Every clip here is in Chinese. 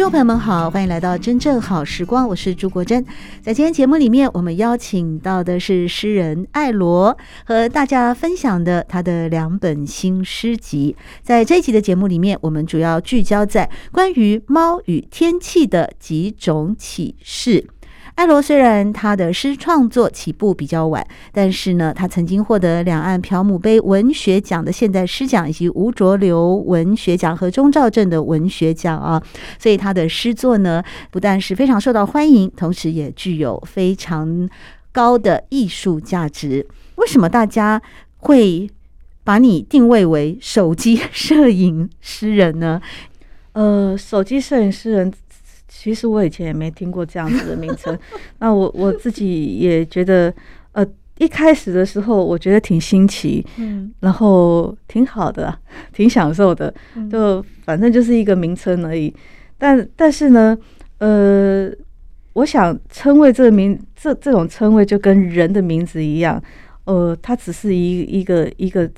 众朋友们好，欢迎来到真正好时光，我是朱国珍。在今天节目里面，我们邀请到的是诗人艾罗，和大家分享的他的两本新诗集。在这一集的节目里面，我们主要聚焦在关于猫与天气的几种启示。爱罗虽然他的诗创作起步比较晚，但是呢，他曾经获得两岸朴母杯文学奖的现代诗奖，以及吴浊流文学奖和钟肇政的文学奖啊。所以他的诗作呢，不但是非常受到欢迎，同时也具有非常高的艺术价值。为什么大家会把你定位为手机摄影诗人呢？呃，手机摄影诗人。其实我以前也没听过这样子的名称，那我我自己也觉得，呃，一开始的时候我觉得挺新奇，嗯，然后挺好的，挺享受的，就反正就是一个名称而已。但但是呢，呃，我想称谓这个名，这这种称谓就跟人的名字一样，呃，它只是一一个一个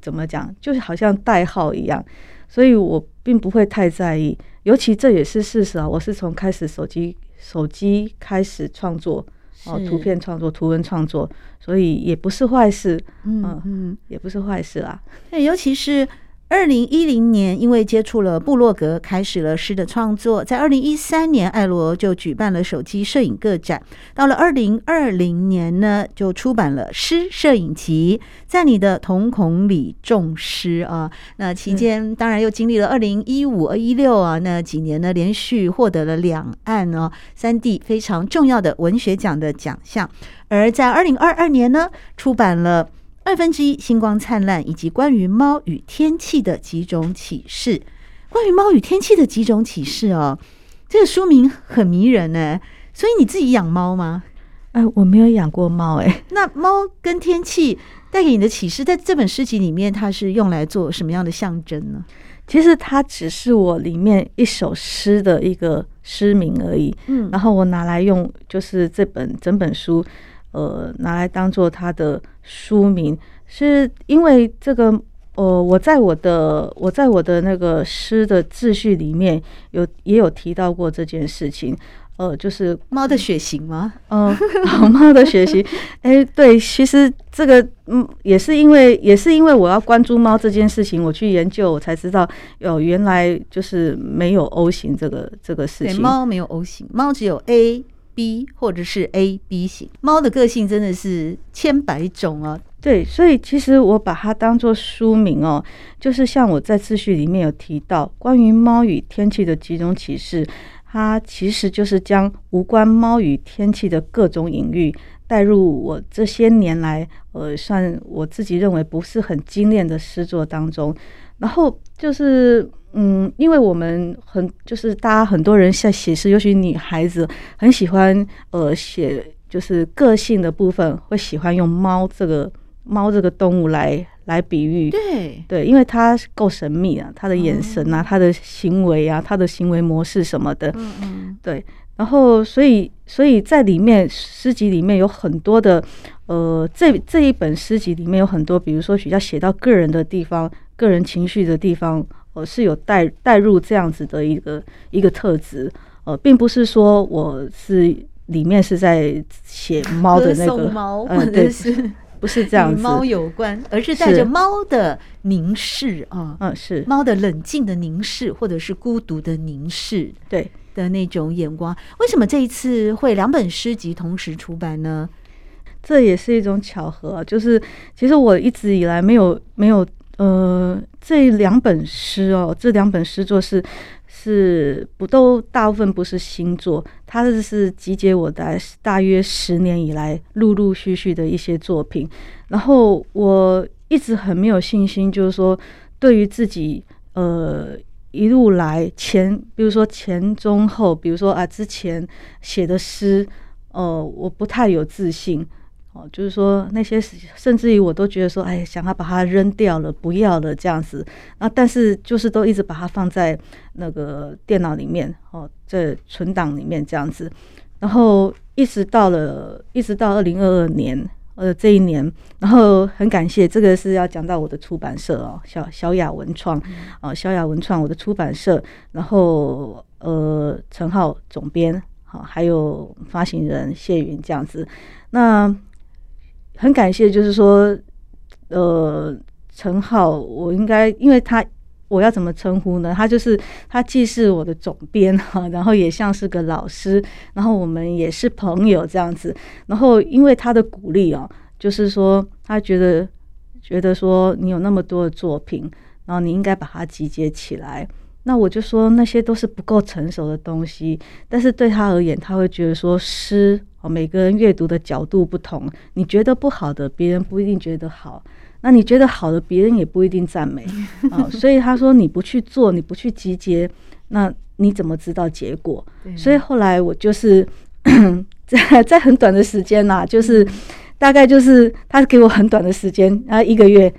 怎么讲，就是好像代号一样，所以我并不会太在意。尤其这也是事实啊！我是从开始手机手机开始创作，哦，图片创作、图文创作，所以也不是坏事，嗯嗯，也不是坏事啦。对，尤其是。二零一零年，因为接触了布洛格，开始了诗的创作。在二零一三年，爱罗就举办了手机摄影个展。到了二零二零年呢，就出版了诗摄影集，在你的瞳孔里种诗啊。那期间，当然又经历了二零一五、二一六啊那几年呢，连续获得了两岸哦三地非常重要的文学奖的奖项。而在二零二二年呢，出版了。二分之一星光灿烂，以及关于猫与天气的几种启示。关于猫与天气的几种启示哦，这个书名很迷人呢。所以你自己养猫吗？哎，我没有养过猫哎。那猫跟天气带给你的启示，在这本诗集里面，它是用来做什么样的象征呢？其实它只是我里面一首诗的一个诗名而已。嗯，然后我拿来用，就是这本整本书。呃，拿来当做他的书名，是因为这个，呃，我在我的我在我的那个诗的秩序里面有也有提到过这件事情，呃，就是猫的血型吗？嗯、呃，猫的血型，哎、欸，对，其实这个嗯，也是因为也是因为我要关注猫这件事情，我去研究，我才知道有原来就是没有 O 型这个这个事情，猫没有 O 型，猫只有 A。B 或者是 A B 型。猫的个性真的是千百种啊，对，所以其实我把它当做书名哦，就是像我在自序里面有提到关于猫与天气的几种启示，它其实就是将无关猫与天气的各种隐喻带入我这些年来呃，算我自己认为不是很精炼的诗作当中，然后就是。嗯，因为我们很就是大家很多人在写诗，尤其女孩子很喜欢呃写就是个性的部分，会喜欢用猫这个猫这个动物来来比喻。对对，因为它够神秘啊，它的眼神啊，它的行为啊，它的行为模式什么的。嗯嗯。对，然后所以所以在里面诗集里面有很多的呃，这这一本诗集里面有很多，比如说比较写到个人的地方、个人情绪的地方。呃是有带带入这样子的一个一个特质，呃，并不是说我是里面是在写猫的那个猫，或者是不是这样子，与猫有关，而是带着猫的凝视啊，嗯，是。猫的冷静的凝视，或者是孤独的凝视，对的那种眼光。为什么这一次会两本诗集同时出版呢？这也是一种巧合，就是其实我一直以来没有没有。呃，这两本诗哦，这两本诗作是是不都大部分不是新作，它是是集结我在大约十年以来陆陆续续的一些作品。然后我一直很没有信心，就是说对于自己呃一路来前，比如说前中后，比如说啊之前写的诗，呃，我不太有自信。哦，就是说那些，甚至于我都觉得说，哎，想要把它扔掉了，不要了这样子啊。但是就是都一直把它放在那个电脑里面，哦，在存档里面这样子。然后一直到了，一直到二零二二年，呃，这一年，然后很感谢，这个是要讲到我的出版社哦，小小雅文创啊，小雅文创我的出版社，然后呃，陈浩总编，好，还有发行人谢云这样子，那。很感谢，就是说，呃，陈浩，我应该，因为他，我要怎么称呼呢？他就是他既是我的总编哈，然后也像是个老师，然后我们也是朋友这样子。然后因为他的鼓励哦，就是说他觉得觉得说你有那么多的作品，然后你应该把它集结起来。那我就说那些都是不够成熟的东西，但是对他而言，他会觉得说诗哦，每个人阅读的角度不同，你觉得不好的，别人不一定觉得好；那你觉得好的，别人也不一定赞美 啊。所以他说你不去做，你不去集结，那你怎么知道结果？所以后来我就是 在在很短的时间呐，就是大概就是他给我很短的时间，然后一个月。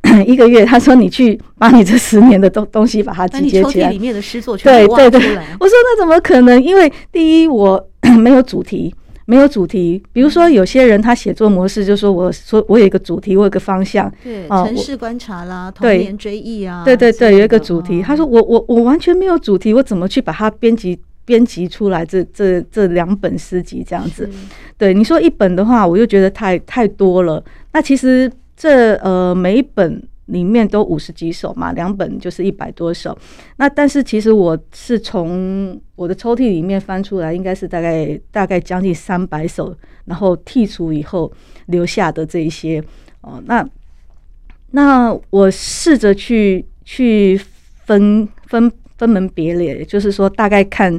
一个月，他说你去把你这十年的东东西把它集结起来。里面的诗作全部对对对，我说那怎么可能？因为第一，我没有主题，没有主题。比如说有些人他写作模式，就说我说我有一个主题，我有一个方向。对，城市观察啦，童年追忆啊。对对对，有一个主题。他说我我我完全没有主题，我怎么去把它编辑编辑出来？这这这两本诗集这样子。对，你说一本的话，我又觉得太太多了。那其实。这呃，每一本里面都五十几首嘛，两本就是一百多首。那但是其实我是从我的抽屉里面翻出来，应该是大概大概将近三百首，然后剔除以后留下的这一些哦。那那我试着去去分分分门别类，就是说大概看。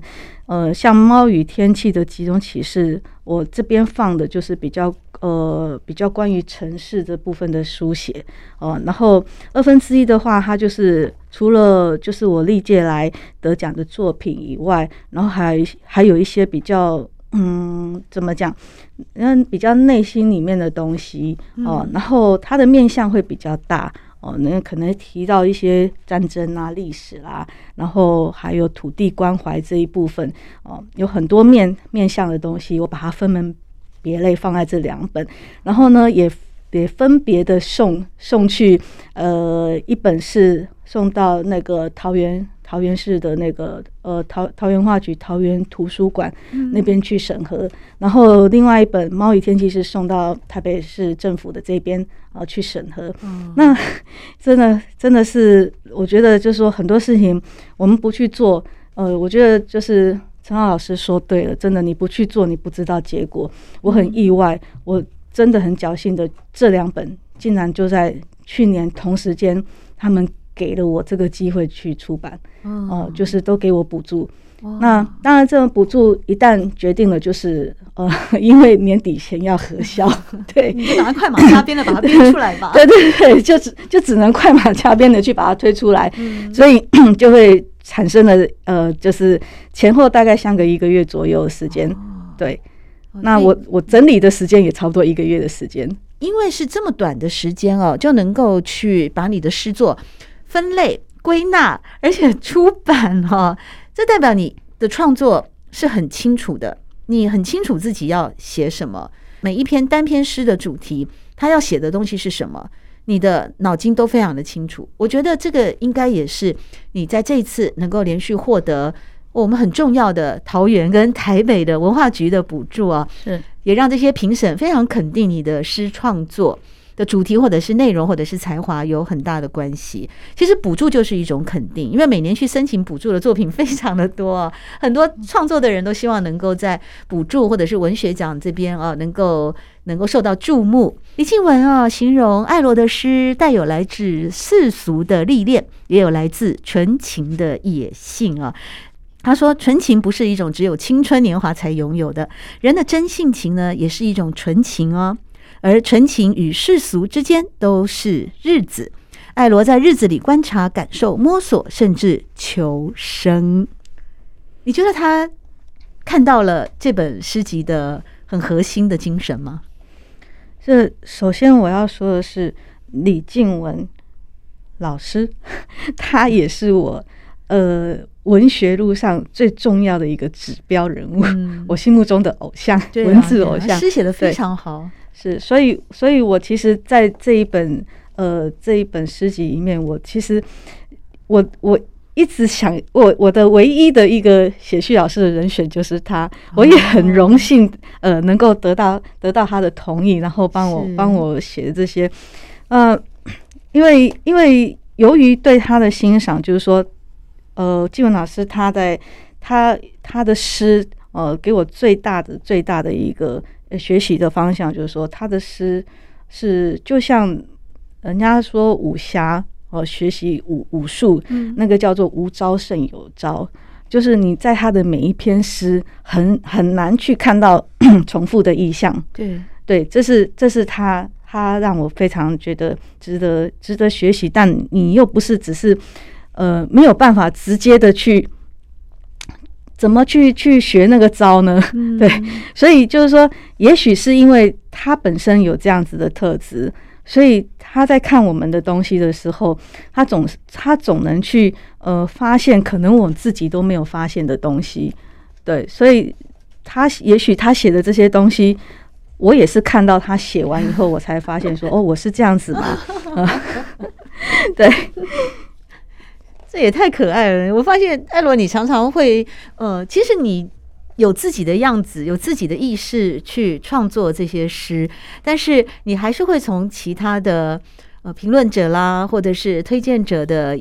呃，像猫与天气的几种启示，我这边放的就是比较呃比较关于城市这部分的书写哦、呃。然后二分之一的话，它就是除了就是我历届来得奖的作品以外，然后还还有一些比较嗯怎么讲，嗯比较内心里面的东西哦、呃。然后它的面向会比较大。哦，那可能提到一些战争啊、历史啦、然后还有土地关怀这一部分哦，有很多面面向的东西，我把它分门别类放在这两本，然后呢，也也分别的送送去，呃，一本是送到那个桃园。桃园市的那个呃桃桃园画局桃园图书馆那边去审核，嗯、然后另外一本《猫与天气》是送到台北市政府的这边啊去审核。嗯、那 真的真的是，我觉得就是说很多事情我们不去做，呃，我觉得就是陈浩老师说对了，真的你不去做，你不知道结果。我很意外，我真的很侥幸的，这两本竟然就在去年同时间他们。给了我这个机会去出版，哦、呃，就是都给我补助。哦、那当然，这种补助一旦决定了，就是呃，因为年底前要核销，对，你就赶快快马加鞭的把它编出来吧。对对对，就只就只能快马加鞭的去把它推出来，嗯、所以 就会产生了呃，就是前后大概相隔一个月左右的时间。哦、对，那我我整理的时间也差不多一个月的时间，因为是这么短的时间哦，就能够去把你的诗作。分类归纳，而且出版哈、哦，这代表你的创作是很清楚的，你很清楚自己要写什么，每一篇单篇诗的主题，他要写的东西是什么，你的脑筋都非常的清楚。我觉得这个应该也是你在这一次能够连续获得我们很重要的桃园跟台北的文化局的补助啊，是。也让这些评审非常肯定你的诗创作的主题或者是内容或者是才华有很大的关系。其实补助就是一种肯定，因为每年去申请补助的作品非常的多，很多创作的人都希望能够在补助或者是文学奖这边啊，能够能够受到注目。李静文啊，形容爱罗的诗带有来自世俗的历练，也有来自纯情的野性啊。他说：“纯情不是一种只有青春年华才拥有的，人的真性情呢，也是一种纯情哦。”而纯情与世俗之间都是日子，艾罗在日子里观察、感受、摸索，甚至求生。你觉得他看到了这本诗集的很核心的精神吗？这首先我要说的是，李静文老师，他也是我呃文学路上最重要的一个指标人物，嗯、我心目中的偶像，啊、文字偶像，诗写的非常好。是，所以，所以我其实在这一本呃这一本诗集里面，我其实我我一直想，我我的唯一的一个写序老师的人选就是他，我也很荣幸呃能够得到得到他的同意，然后帮我帮我写的这些，呃，因为因为由于对他的欣赏，就是说，呃，静文老师他在他他的诗呃给我最大的最大的一个。学习的方向就是说，他的诗是就像人家说武侠哦，学习武武术，那个叫做无招胜有招，就是你在他的每一篇诗很很难去看到 重复的意象。对对，这是这是他他让我非常觉得值得值得学习，但你又不是只是呃没有办法直接的去。怎么去去学那个招呢？嗯、对，所以就是说，也许是因为他本身有这样子的特质，所以他在看我们的东西的时候，他总他总能去呃发现可能我自己都没有发现的东西。对，所以他也许他写的这些东西，我也是看到他写完以后，我才发现说，哦，我是这样子嘛。呃、对。这也太可爱了！我发现艾罗，你常常会呃，其实你有自己的样子，有自己的意识去创作这些诗，但是你还是会从其他的呃评论者啦，或者是推荐者的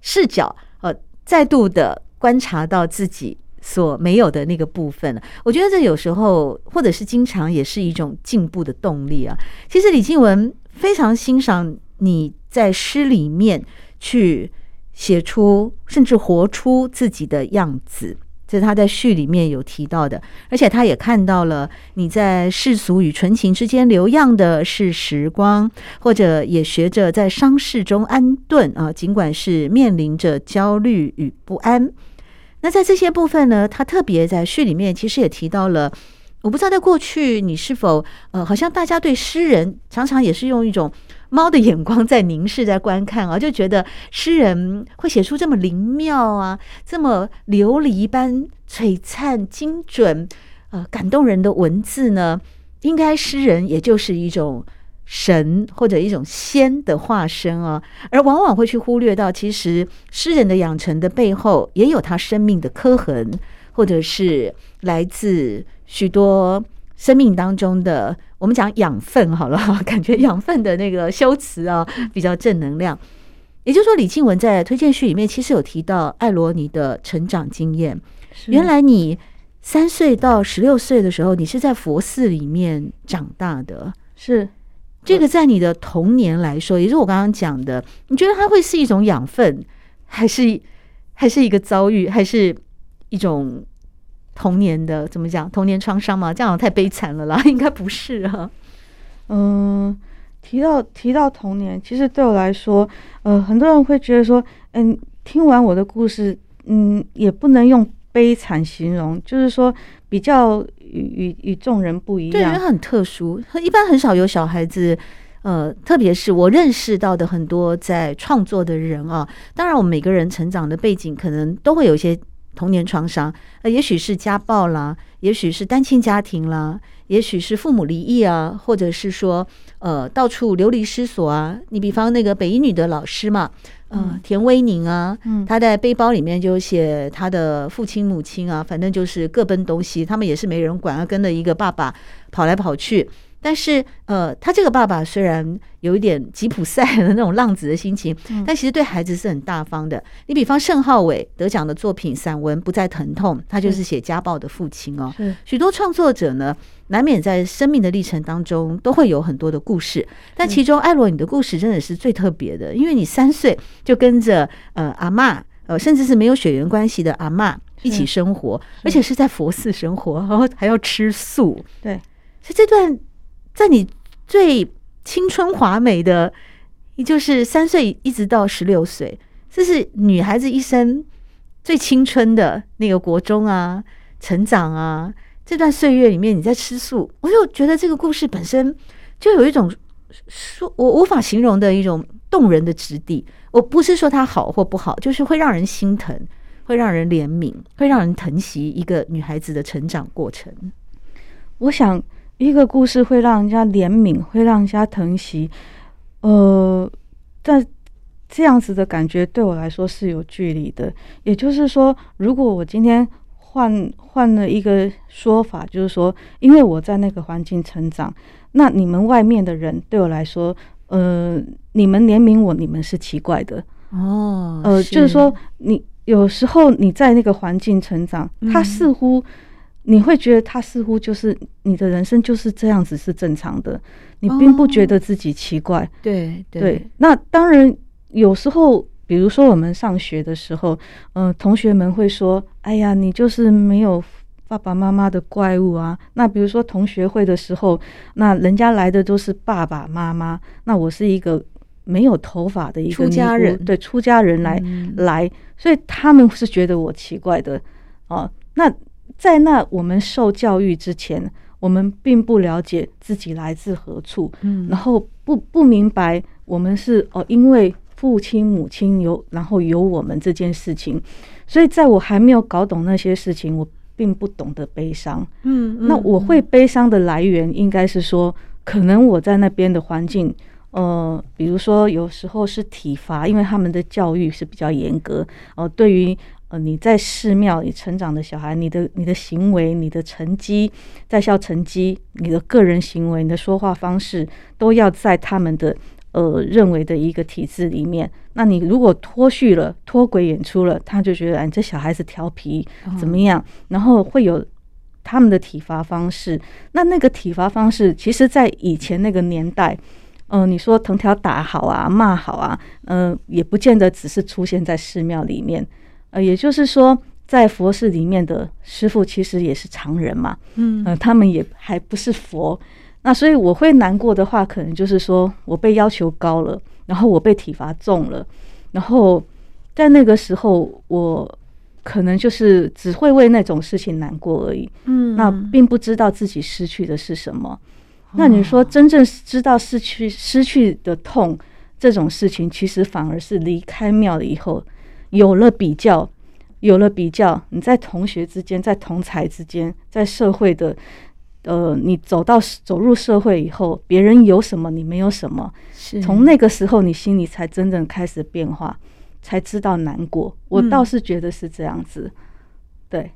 视角，呃，再度的观察到自己所没有的那个部分。我觉得这有时候或者是经常也是一种进步的动力啊。其实李静文非常欣赏你在诗里面去。写出甚至活出自己的样子，这是他在序里面有提到的。而且他也看到了你在世俗与纯情之间流漾的是时光，或者也学着在伤势中安顿啊，尽管是面临着焦虑与不安。那在这些部分呢，他特别在序里面其实也提到了。我不知道在过去你是否呃，好像大家对诗人常常也是用一种猫的眼光在凝视、在观看啊，就觉得诗人会写出这么灵妙啊、这么琉璃般璀璨、精准、呃感动人的文字呢？应该诗人也就是一种神或者一种仙的化身啊，而往往会去忽略到，其实诗人的养成的背后也有他生命的刻痕，或者是来自。许多生命当中的，我们讲养分好了，感觉养分的那个修辞啊，比较正能量。也就是说，李静文在推荐序里面其实有提到艾罗尼的成长经验。原来你三岁到十六岁的时候，你是在佛寺里面长大的。是这个在你的童年来说，也是我刚刚讲的，你觉得它会是一种养分，还是还是一个遭遇，还是一种？童年的怎么讲？童年创伤吗？这样太悲惨了啦，应该不是啊。嗯，提到提到童年，其实对我来说，呃，很多人会觉得说，嗯，听完我的故事，嗯，也不能用悲惨形容，就是说比较与与与众人不一样，对，因为很特殊，一般很少有小孩子，呃，特别是我认识到的很多在创作的人啊。当然，我们每个人成长的背景可能都会有一些。童年创伤，呃，也许是家暴啦，也许是单亲家庭啦，也许是父母离异啊，或者是说，呃，到处流离失所啊。你比方那个北一女的老师嘛，呃，田威宁啊，嗯，他在背包里面就写他的父亲母亲啊，反正就是各奔东西，他们也是没人管，跟着一个爸爸跑来跑去。但是，呃，他这个爸爸虽然有一点吉普赛的那种浪子的心情，但其实对孩子是很大方的。你比方盛浩伟得奖的作品散文《不再疼痛》，他就是写家暴的父亲哦。许多创作者呢，难免在生命的历程当中都会有很多的故事，但其中艾罗你的故事真的是最特别的，因为你三岁就跟着呃阿嬷，呃甚至是没有血缘关系的阿嬷一起生活，而且是在佛寺生活，然后还要吃素。对，所以这段。在你最青春华美的也就是三岁一直到十六岁，这是女孩子一生最青春的那个国中啊，成长啊，这段岁月里面你在吃素，我就觉得这个故事本身就有一种说我无法形容的一种动人的质地。我不是说它好或不好，就是会让人心疼，会让人怜悯，会让人疼惜一个女孩子的成长过程。我想，一个故事会让人家怜悯，会让人家疼惜。呃，但这样子的感觉对我来说是有距离的。也就是说，如果我今天换换了一个说法，就是说，因为我在那个环境成长，那你们外面的人对我来说，呃，你们怜悯我，你们是奇怪的哦。呃，就是说，你有时候你在那个环境成长，他似乎。嗯你会觉得他似乎就是你的人生就是这样子是正常的，你并不觉得自己奇怪。哦、对对，对，那当然有时候，比如说我们上学的时候，嗯、呃，同学们会说：“哎呀，你就是没有爸爸妈妈的怪物啊。”那比如说同学会的时候，那人家来的都是爸爸妈妈，那我是一个没有头发的一个出家人，对，出家人来、嗯、来，所以他们是觉得我奇怪的哦。那在那我们受教育之前，我们并不了解自己来自何处，嗯，然后不不明白我们是哦，因为父亲母亲有，然后有我们这件事情，所以在我还没有搞懂那些事情，我并不懂得悲伤，嗯，那我会悲伤的来源应该是说，可能我在那边的环境，呃，比如说有时候是体罚，因为他们的教育是比较严格，哦、呃，对于。呃，你在寺庙里成长的小孩，你的你的行为、你的成绩、在校成绩、你的个人行为、你的说话方式，都要在他们的呃认为的一个体制里面。那你如果脱序了、脱轨演出了，他就觉得，哎，这小孩子调皮怎么样？然后会有他们的体罚方式。那那个体罚方式，其实在以前那个年代，嗯、呃，你说藤条打好啊，骂好啊，嗯、呃，也不见得只是出现在寺庙里面。呃，也就是说，在佛寺里面的师傅其实也是常人嘛，嗯，呃，他们也还不是佛，那所以我会难过的话，可能就是说我被要求高了，然后我被体罚重了，然后在那个时候，我可能就是只会为那种事情难过而已，嗯，那并不知道自己失去的是什么。那你说真正知道失去失去的痛这种事情，其实反而是离开庙了以后。有了比较，有了比较，你在同学之间，在同才之间，在社会的，呃，你走到走入社会以后，别人有什么，你没有什么，是从那个时候，你心里才真正开始变化，才知道难过。我倒是觉得是这样子，嗯、对，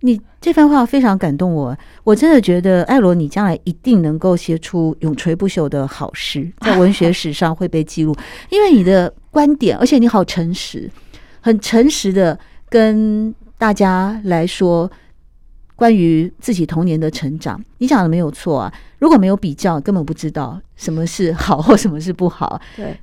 你这番话非常感动我，我真的觉得艾罗，你将来一定能够写出永垂不朽的好诗，在文学史上会被记录，因为你的观点，而且你好诚实。很诚实的跟大家来说，关于自己童年的成长，你讲的没有错啊。如果没有比较，根本不知道什么是好或什么是不好。对，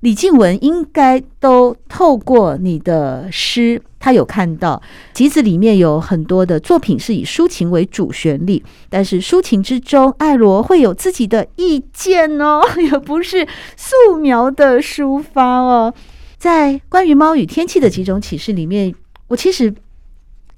李静文应该都透过你的诗，他有看到集子里面有很多的作品是以抒情为主旋律，但是抒情之中，爱罗会有自己的意见哦，也不是素描的抒发哦。在关于猫与天气的几种启示里面，我其实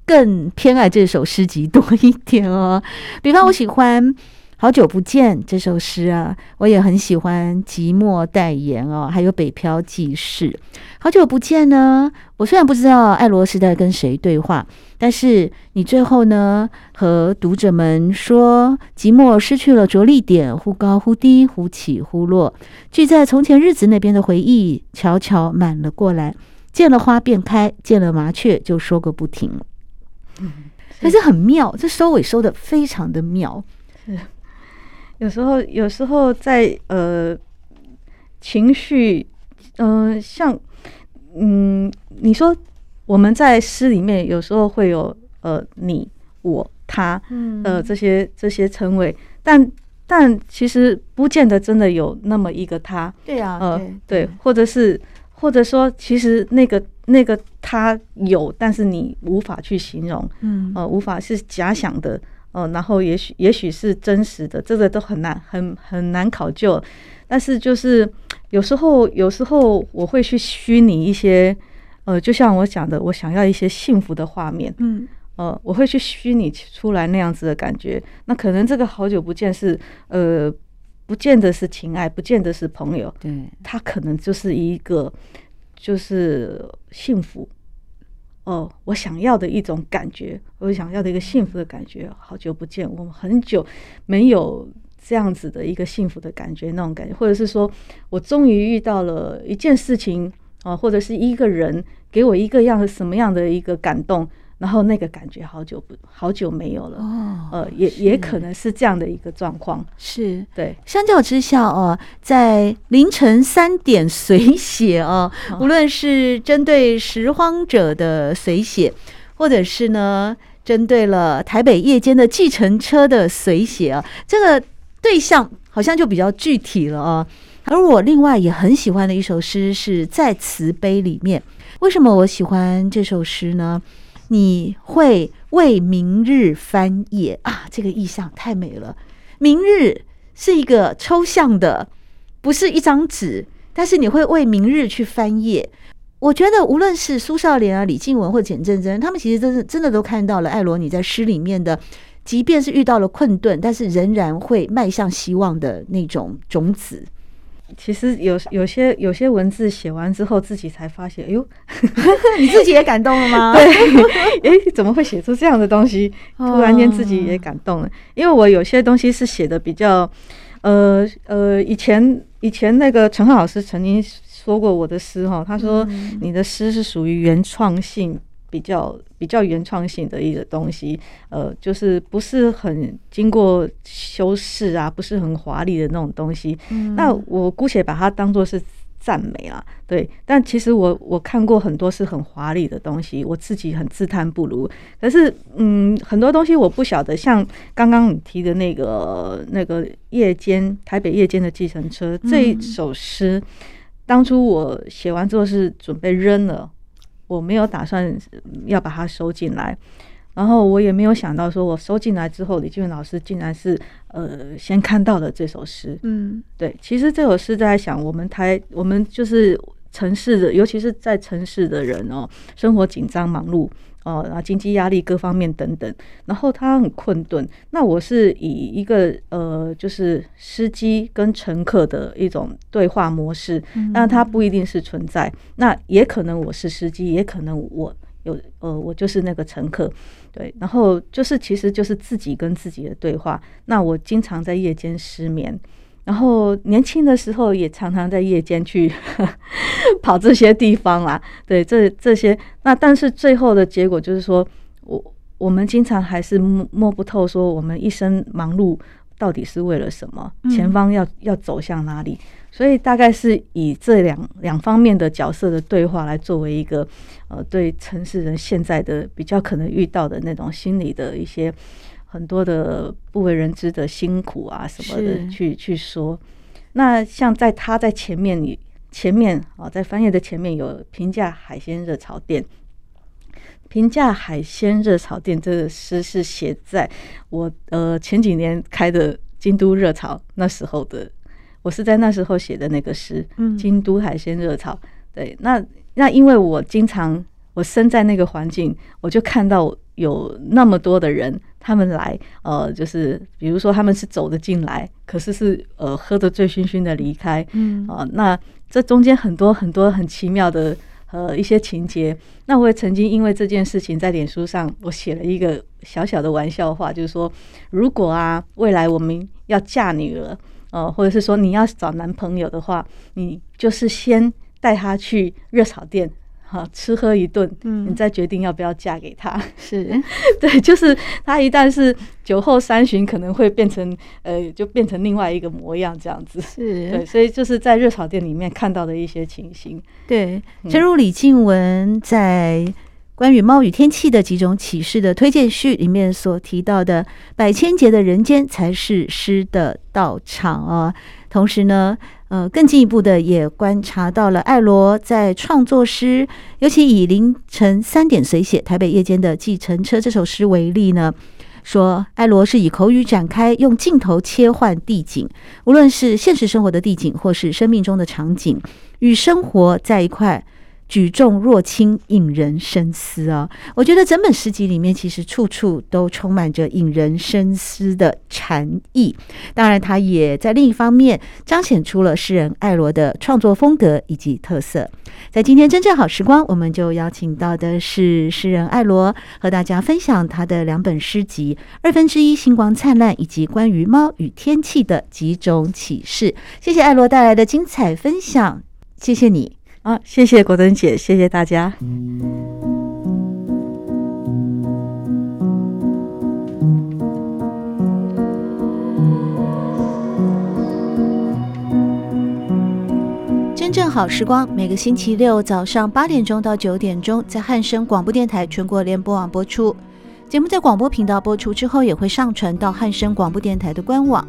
更偏爱这首诗集多一点哦。比方，我喜欢《好久不见》这首诗啊，我也很喜欢《寂寞代言》哦，还有《北漂记事》。好久不见呢，我虽然不知道爱罗是在跟谁对话，但是你最后呢，和读者们说，寂寞失去了着力点，忽高忽低，忽起忽落，聚在从前日子那边的回忆，悄悄满了过来。见了花便开，见了麻雀就说个不停。嗯，但是很妙，这收尾收得非常的妙。是，有时候，有时候在呃情绪，嗯、呃，像。嗯，你说我们在诗里面有时候会有呃你我他嗯呃这些这些称谓，但但其实不见得真的有那么一个他。对啊，呃对，或者是或者说其实那个那个他有，但是你无法去形容，嗯呃无法是假想的，哦、呃，然后也许也许是真实的，这个都很难很很难考究。但是就是有时候有时候我会去虚拟一些，呃，就像我讲的，我想要一些幸福的画面，嗯，呃，我会去虚拟出来那样子的感觉。那可能这个好久不见是呃，不见得是情爱，不见得是朋友，对，他可能就是一个就是幸福。哦，我想要的一种感觉，我想要的一个幸福的感觉，好久不见，我们很久没有这样子的一个幸福的感觉，那种感觉，或者是说我终于遇到了一件事情啊，或者是一个人给我一个样什么样的一个感动。然后那个感觉好久不好久没有了。哦，呃，也也可能是这样的一个状况，是。对。相较之下哦，在凌晨三点随写哦，无论是针对拾荒者的随写，或者是呢针对了台北夜间的计程车的随写啊，这个对象好像就比较具体了啊。而我另外也很喜欢的一首诗是在慈悲里面，为什么我喜欢这首诗呢？你会为明日翻页啊，这个意象太美了。明日是一个抽象的，不是一张纸，但是你会为明日去翻页。我觉得无论是苏少莲啊、李静文或简正真，他们其实真是真的都看到了爱罗你在诗里面的，即便是遇到了困顿，但是仍然会迈向希望的那种种子。其实有有些有些文字写完之后，自己才发现，哎呦，你自己也感动了吗？对，哎，怎么会写出这样的东西？突然间自己也感动了，因为我有些东西是写的比较，呃呃，以前以前那个陈浩老师曾经说过我的诗哈，他说你的诗是属于原创性。比较比较原创性的一个东西，呃，就是不是很经过修饰啊，不是很华丽的那种东西。嗯，那我姑且把它当做是赞美啦，对。但其实我我看过很多是很华丽的东西，我自己很自叹不如。可是，嗯，很多东西我不晓得，像刚刚你提的那个那个夜间台北夜间的计程车这一首诗，当初我写完之后是准备扔了。我没有打算要把它收进来，然后我也没有想到说，我收进来之后，李俊文老师竟然是呃先看到了这首诗。嗯，对，其实这首诗在想，我们台我们就是城市的，尤其是在城市的人哦，生活紧张忙碌。哦，然后经济压力各方面等等，然后他很困顿。那我是以一个呃，就是司机跟乘客的一种对话模式，那他不一定是存在，那也可能我是司机，也可能我有呃，我就是那个乘客，对。然后就是其实就是自己跟自己的对话。那我经常在夜间失眠。然后年轻的时候也常常在夜间去 跑这些地方啦，对，这这些那但是最后的结果就是说，我我们经常还是摸摸不透，说我们一生忙碌到底是为了什么，前方要要走向哪里？所以大概是以这两两方面的角色的对话来作为一个呃，对城市人现在的比较可能遇到的那种心理的一些。很多的不为人知的辛苦啊什么的，去去说。那像在他在前面，你前面啊，在翻页的前面有评价海鲜热炒店。平价海鲜热炒店这个诗是写在我呃前几年开的京都热炒那时候的，我是在那时候写的那个诗。嗯，京都海鲜热炒。对，那那因为我经常我身在那个环境，我就看到有那么多的人。他们来，呃，就是比如说他们是走的进来，可是是呃喝得醉醺醺的离开，嗯啊、呃，那这中间很多很多很奇妙的呃一些情节。那我也曾经因为这件事情在脸书上，我写了一个小小的玩笑话，就是说，如果啊未来我们要嫁女儿，呃，或者是说你要找男朋友的话，你就是先带他去热炒店。好，吃喝一顿，嗯，你再决定要不要嫁给他。是 对，就是他一旦是酒后三巡，可能会变成呃，就变成另外一个模样这样子。是对，所以就是在热炒店里面看到的一些情形。对，正如李静文在关于猫与天气的几种启示的推荐序里面所提到的，百千劫的人间才是诗的道场啊。同时呢。呃，更进一步的也观察到了艾罗在创作诗，尤其以凌晨三点随写台北夜间的计程车这首诗为例呢，说艾罗是以口语展开，用镜头切换地景，无论是现实生活的地景，或是生命中的场景，与生活在一块。举重若轻，引人深思啊！我觉得整本诗集里面其实处处都充满着引人深思的禅意。当然，它也在另一方面彰显出了诗人爱罗的创作风格以及特色。在今天真正好时光，我们就邀请到的是诗人爱罗，和大家分享他的两本诗集《二分之一星光灿烂》以及关于猫与天气的几种启示。谢谢爱罗带来的精彩分享，谢谢你。好，谢谢果珍姐，谢谢大家。真正好时光，每个星期六早上八点钟到九点钟，在汉声广播电台全国联播网播出。节目在广播频道播出之后，也会上传到汉声广播电台的官网。